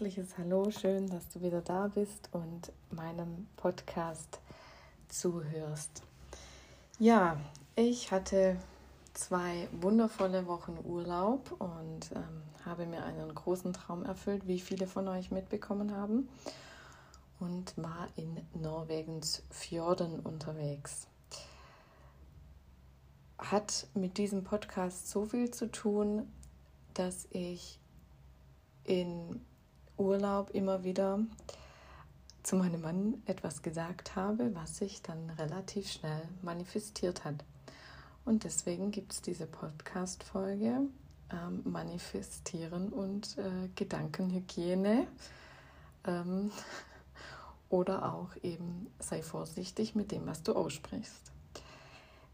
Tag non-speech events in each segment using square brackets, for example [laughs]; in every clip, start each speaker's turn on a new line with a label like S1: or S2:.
S1: Herzliches Hallo, schön, dass du wieder da bist und meinem Podcast zuhörst. Ja, ich hatte zwei wundervolle Wochen Urlaub und ähm, habe mir einen großen Traum erfüllt, wie viele von euch mitbekommen haben, und war in Norwegens Fjorden unterwegs. Hat mit diesem Podcast so viel zu tun, dass ich in Urlaub immer wieder zu meinem Mann etwas gesagt habe, was sich dann relativ schnell manifestiert hat. Und deswegen gibt es diese Podcast-Folge ähm, Manifestieren und äh, Gedankenhygiene. Ähm, [laughs] oder auch eben sei vorsichtig mit dem, was du aussprichst.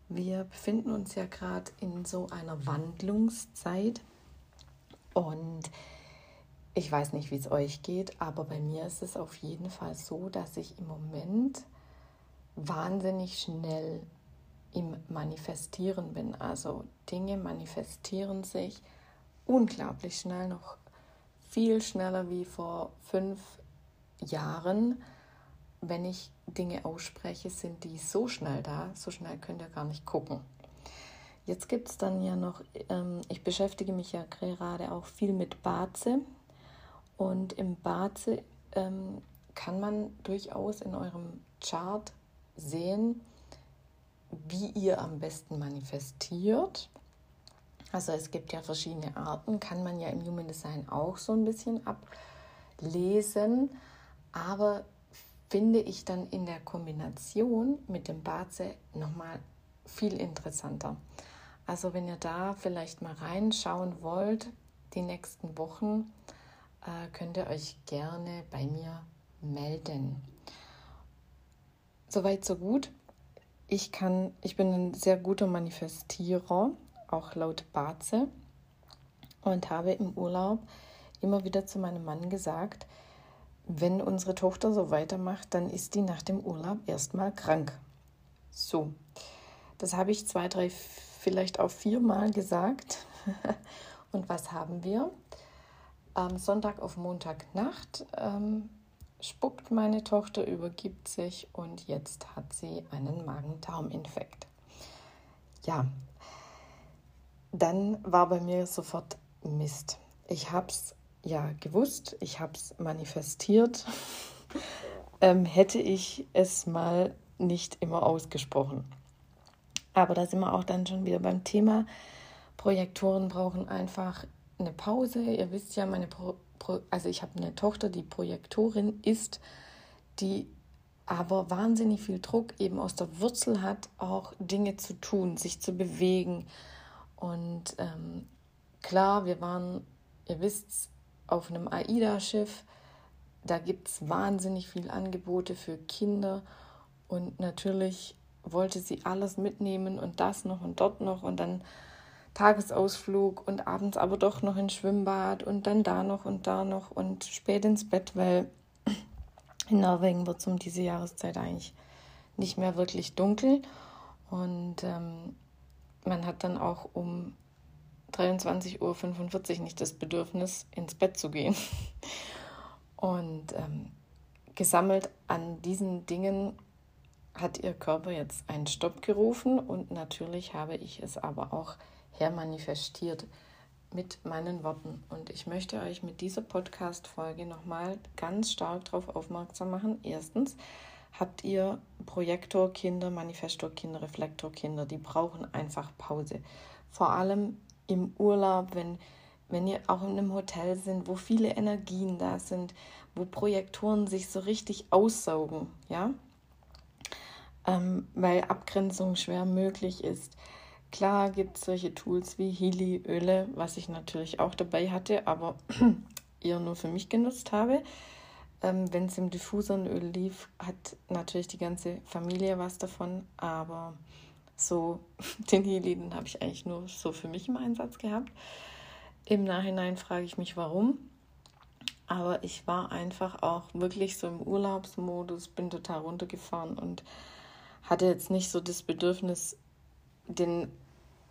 S1: Wir befinden uns ja gerade in so einer Wandlungszeit und ich weiß nicht, wie es euch geht, aber bei mir ist es auf jeden Fall so, dass ich im Moment wahnsinnig schnell im Manifestieren bin. Also Dinge manifestieren sich unglaublich schnell, noch viel schneller wie vor fünf Jahren. Wenn ich Dinge ausspreche, sind die so schnell da, so schnell könnt ihr gar nicht gucken. Jetzt gibt es dann ja noch, ähm, ich beschäftige mich ja gerade auch viel mit Baze. Und im Baze ähm, kann man durchaus in eurem Chart sehen, wie ihr am besten manifestiert. Also es gibt ja verschiedene Arten, kann man ja im Human Design auch so ein bisschen ablesen, aber finde ich dann in der Kombination mit dem Baze nochmal viel interessanter. Also wenn ihr da vielleicht mal reinschauen wollt, die nächsten Wochen, äh, könnt ihr euch gerne bei mir melden. Soweit, so gut. Ich kann, ich bin ein sehr guter Manifestierer, auch laut Baze, und habe im Urlaub immer wieder zu meinem Mann gesagt, wenn unsere Tochter so weitermacht, dann ist die nach dem Urlaub erstmal krank. So, das habe ich zwei, drei, vielleicht auch viermal gesagt. [laughs] und was haben wir? Am Sonntag auf Montagnacht ähm, spuckt meine Tochter, übergibt sich und jetzt hat sie einen Magen-Darm-Infekt. Ja, dann war bei mir sofort Mist. Ich habe es ja gewusst, ich habe es manifestiert. [laughs] ähm, hätte ich es mal nicht immer ausgesprochen. Aber da sind wir auch dann schon wieder beim Thema. Projektoren brauchen einfach eine Pause. Ihr wisst ja, meine Pro also ich habe eine Tochter, die Projektorin ist, die aber wahnsinnig viel Druck eben aus der Wurzel hat, auch Dinge zu tun, sich zu bewegen. Und ähm, klar, wir waren, ihr wisst, auf einem AIDA-Schiff. Da gibt es wahnsinnig viele Angebote für Kinder. Und natürlich wollte sie alles mitnehmen und das noch und dort noch. Und dann Tagesausflug und abends aber doch noch ins Schwimmbad und dann da noch und da noch und spät ins Bett, weil [clears throat] in Norwegen wird es um diese Jahreszeit eigentlich nicht mehr wirklich dunkel. Und ähm, man hat dann auch um 23.45 Uhr nicht das Bedürfnis, ins Bett zu gehen. [laughs] Und ähm, gesammelt an diesen Dingen hat ihr Körper jetzt einen Stopp gerufen und natürlich habe ich es aber auch hermanifestiert mit meinen Worten. Und ich möchte euch mit dieser Podcast-Folge nochmal ganz stark darauf aufmerksam machen. Erstens, habt ihr Projektorkinder, Manifestorkinder, Reflektorkinder, die brauchen einfach Pause. Vor allem im Urlaub, wenn, wenn ihr auch in einem Hotel sind, wo viele Energien da sind, wo Projektoren sich so richtig aussaugen, ja, ähm, weil Abgrenzung schwer möglich ist. Klar gibt es solche Tools wie Healy-Öle, was ich natürlich auch dabei hatte, aber [clears throat] eher nur für mich genutzt habe. Ähm, Wenn es im Diffuseröl lief, hat natürlich die ganze Familie was davon, aber so [laughs] den Healy, den habe ich eigentlich nur so für mich im Einsatz gehabt. Im Nachhinein frage ich mich, warum. Aber ich war einfach auch wirklich so im Urlaubsmodus, bin total runtergefahren und hatte jetzt nicht so das Bedürfnis, den,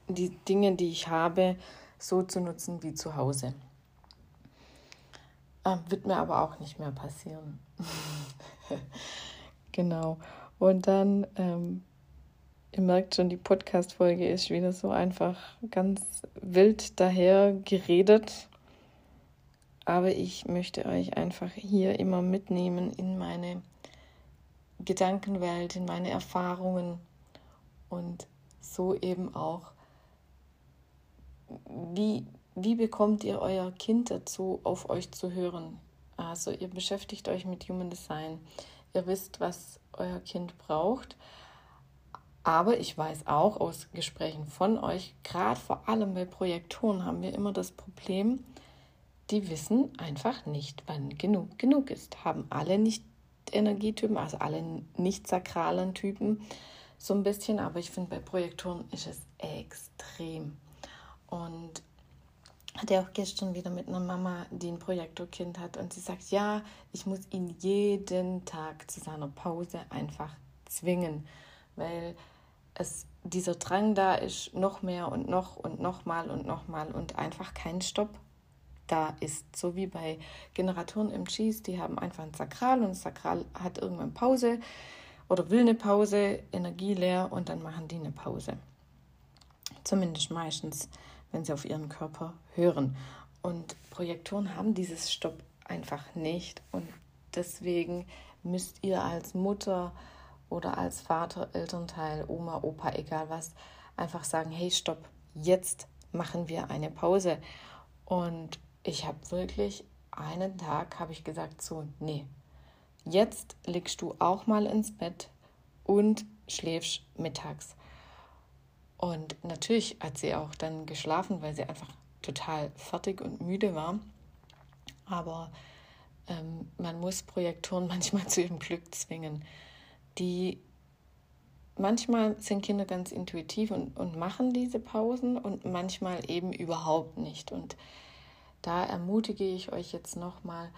S1: die Dinge, die ich habe, so zu nutzen wie zu Hause. Äh, wird mir aber auch nicht mehr passieren. [laughs] genau. Und dann, ähm, ihr merkt schon, die Podcast-Folge ist wieder so einfach ganz wild daher geredet. Aber ich möchte euch einfach hier immer mitnehmen in meine Gedankenwelt, in meine Erfahrungen und so eben auch, wie, wie bekommt ihr euer Kind dazu, auf euch zu hören? Also ihr beschäftigt euch mit Human Design, ihr wisst, was euer Kind braucht. Aber ich weiß auch aus Gesprächen von euch, gerade vor allem bei Projektoren haben wir immer das Problem, die wissen einfach nicht, wann genug genug ist. Haben alle nicht Energietypen, also alle nicht sakralen Typen so ein bisschen, aber ich finde bei Projektoren ist es extrem. Und hatte auch gestern wieder mit einer Mama, die ein Projektorkind hat und sie sagt, ja, ich muss ihn jeden Tag zu seiner Pause einfach zwingen, weil es dieser Drang da ist, noch mehr und noch und noch mal und noch mal und einfach kein Stopp da ist. So wie bei Generatoren im Cheese, die haben einfach ein Sakral und das Sakral hat irgendwann Pause oder will eine Pause, Energie leer und dann machen die eine Pause. Zumindest meistens, wenn sie auf ihren Körper hören. Und Projektoren haben dieses Stopp einfach nicht und deswegen müsst ihr als Mutter oder als Vater, Elternteil, Oma, Opa, egal was, einfach sagen, hey, stopp, jetzt machen wir eine Pause. Und ich habe wirklich einen Tag, habe ich gesagt, so, nee, jetzt legst du auch mal ins Bett und schläfst mittags. Und natürlich hat sie auch dann geschlafen, weil sie einfach total fertig und müde war. Aber ähm, man muss Projektoren [laughs] manchmal zu ihrem Glück zwingen. Die manchmal sind Kinder ganz intuitiv und, und machen diese Pausen und manchmal eben überhaupt nicht. Und da ermutige ich euch jetzt nochmal,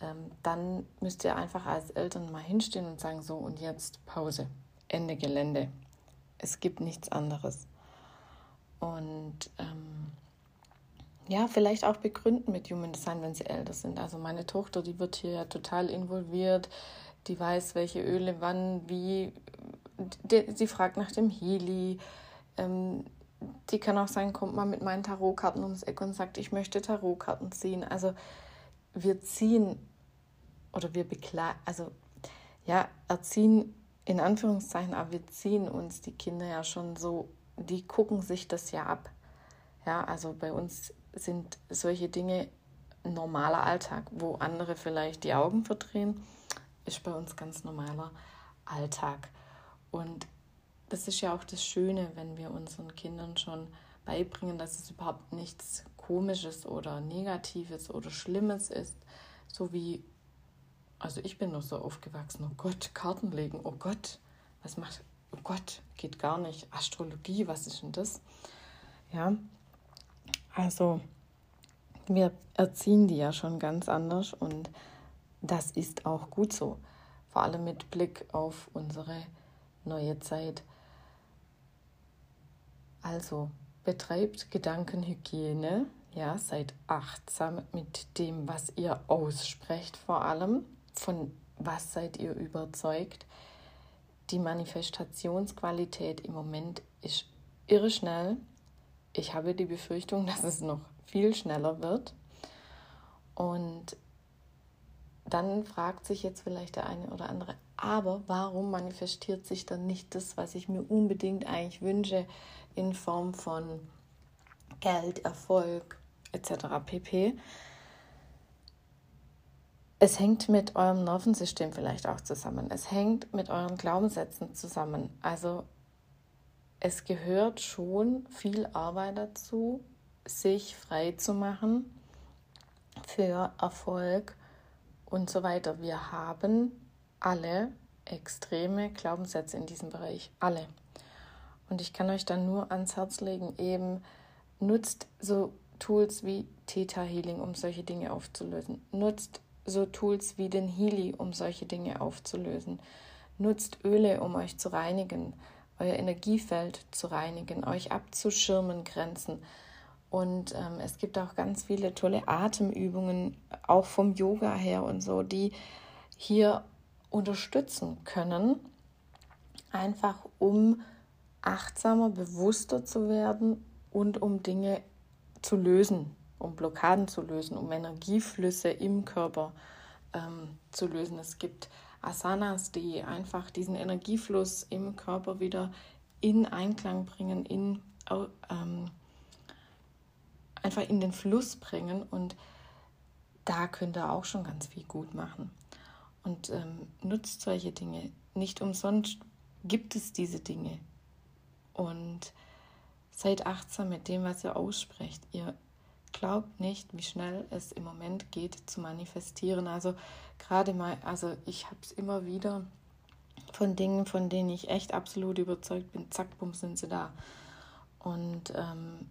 S1: ähm, dann müsst ihr einfach als Eltern mal hinstehen und sagen, so und jetzt Pause, Ende Gelände. Es gibt nichts anderes. Und ähm, ja, vielleicht auch begründen mit Human Design, wenn sie älter sind. Also meine Tochter, die wird hier ja total involviert, die weiß, welche Öle wann, wie. sie fragt nach dem Healy. Ähm, die kann auch sagen, kommt mal mit meinen Tarotkarten ums Eck und sagt, ich möchte Tarotkarten ziehen. Also wir ziehen oder wir begleiten, also ja, erziehen in Anführungszeichen, aber wir ziehen uns die Kinder ja schon so, die gucken sich das ja ab. Ja, also bei uns sind solche Dinge normaler Alltag, wo andere vielleicht die Augen verdrehen, ist bei uns ganz normaler Alltag. Und das ist ja auch das Schöne, wenn wir unseren Kindern schon beibringen, dass es überhaupt nichts Komisches oder Negatives oder Schlimmes ist. So wie, also ich bin noch so aufgewachsen, oh Gott, Karten legen, oh Gott, was macht, oh Gott, geht gar nicht. Astrologie, was ist denn das? Ja, also wir erziehen die ja schon ganz anders und das ist auch gut so. Vor allem mit Blick auf unsere neue Zeit. Also betreibt Gedankenhygiene, ja, seid achtsam mit dem, was ihr aussprecht, vor allem von was seid ihr überzeugt. Die Manifestationsqualität im Moment ist irre schnell. Ich habe die Befürchtung, dass es noch viel schneller wird. Und dann fragt sich jetzt vielleicht der eine oder andere, aber warum manifestiert sich dann nicht das, was ich mir unbedingt eigentlich wünsche, in Form von Geld, Erfolg etc. pp. Es hängt mit eurem Nervensystem vielleicht auch zusammen. Es hängt mit euren Glaubenssätzen zusammen. Also es gehört schon viel Arbeit dazu, sich frei zu machen für Erfolg und so weiter. Wir haben alle extreme Glaubenssätze in diesem Bereich. Alle. Und ich kann euch dann nur ans Herz legen, eben nutzt so Tools wie Theta Healing, um solche Dinge aufzulösen. Nutzt so Tools wie den Healy, um solche Dinge aufzulösen. Nutzt Öle, um euch zu reinigen, euer Energiefeld zu reinigen, euch abzuschirmen, Grenzen. Und ähm, es gibt auch ganz viele tolle Atemübungen, auch vom Yoga her und so, die hier unterstützen können, einfach um achtsamer, bewusster zu werden und um Dinge zu lösen, um Blockaden zu lösen, um Energieflüsse im Körper ähm, zu lösen. Es gibt Asanas, die einfach diesen Energiefluss im Körper wieder in Einklang bringen, in ähm, einfach in den Fluss bringen und da könnt ihr auch schon ganz viel gut machen. Und ähm, nutzt solche Dinge. Nicht umsonst gibt es diese Dinge. Und seid achtsam mit dem, was ihr aussprecht. Ihr glaubt nicht, wie schnell es im Moment geht zu manifestieren. Also gerade mal, also ich habe es immer wieder von Dingen, von denen ich echt absolut überzeugt bin. Zack, bumm, sind sie da. Und ähm,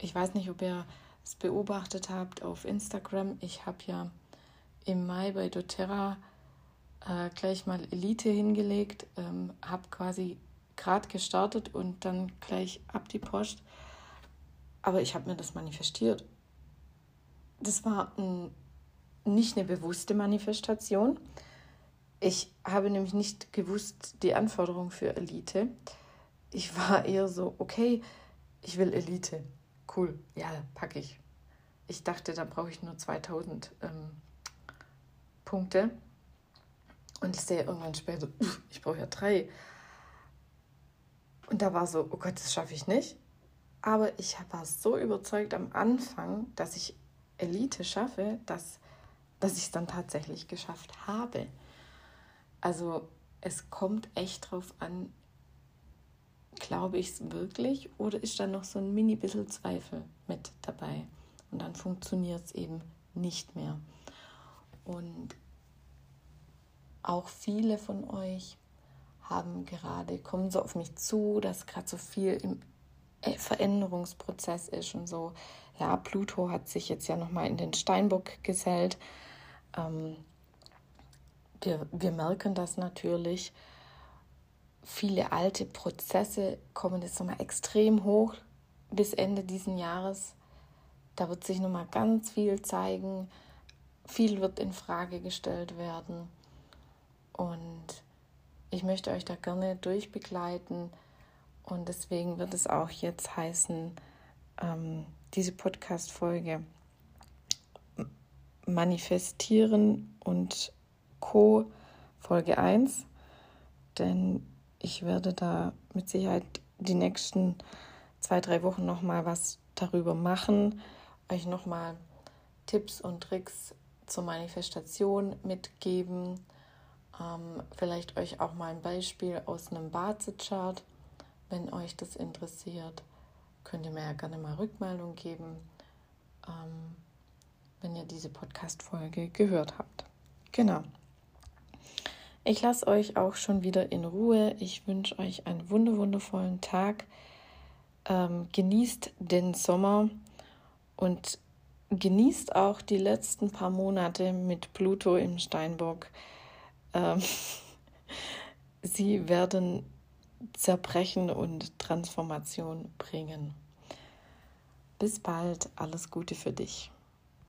S1: ich weiß nicht, ob ihr es beobachtet habt auf Instagram. Ich habe ja im Mai bei doTERRA äh, gleich mal Elite hingelegt, ähm, habe quasi gerade gestartet und dann gleich ab die Post. Aber ich habe mir das manifestiert. Das war ein, nicht eine bewusste Manifestation. Ich habe nämlich nicht gewusst die Anforderung für Elite. Ich war eher so, okay, ich will Elite cool, ja, packe ich. Ich dachte, da brauche ich nur 2000 ähm, Punkte. Und ich sehe irgendwann später, ich brauche ja drei. Und da war so, oh Gott, das schaffe ich nicht. Aber ich war so überzeugt am Anfang, dass ich Elite schaffe, dass, dass ich es dann tatsächlich geschafft habe. Also es kommt echt drauf an, glaube ich es wirklich oder ist da noch so ein mini bisschen Zweifel mit dabei? Und dann funktioniert es eben nicht mehr. Und auch viele von euch haben gerade, kommen so auf mich zu, dass gerade so viel im Veränderungsprozess ist und so. Ja, Pluto hat sich jetzt ja nochmal in den Steinbock gesellt. Ähm, wir, wir merken das natürlich viele alte Prozesse kommen jetzt nochmal extrem hoch bis Ende diesen Jahres. Da wird sich nochmal ganz viel zeigen. Viel wird in Frage gestellt werden. Und ich möchte euch da gerne durchbegleiten. Und deswegen wird es auch jetzt heißen, ähm, diese Podcast-Folge Manifestieren und Co. Folge 1. Denn ich werde da mit Sicherheit die nächsten zwei, drei Wochen nochmal was darüber machen, euch nochmal Tipps und Tricks zur Manifestation mitgeben. Ähm, vielleicht euch auch mal ein Beispiel aus einem Bazet-Chart, wenn euch das interessiert. Könnt ihr mir ja gerne mal Rückmeldung geben, ähm, wenn ihr diese Podcast-Folge gehört habt. Genau. Ich lasse euch auch schon wieder in Ruhe. Ich wünsche euch einen wundervollen Tag. Ähm, genießt den Sommer und genießt auch die letzten paar Monate mit Pluto im Steinbock. Ähm, [laughs] sie werden Zerbrechen und Transformation bringen. Bis bald, alles Gute für dich.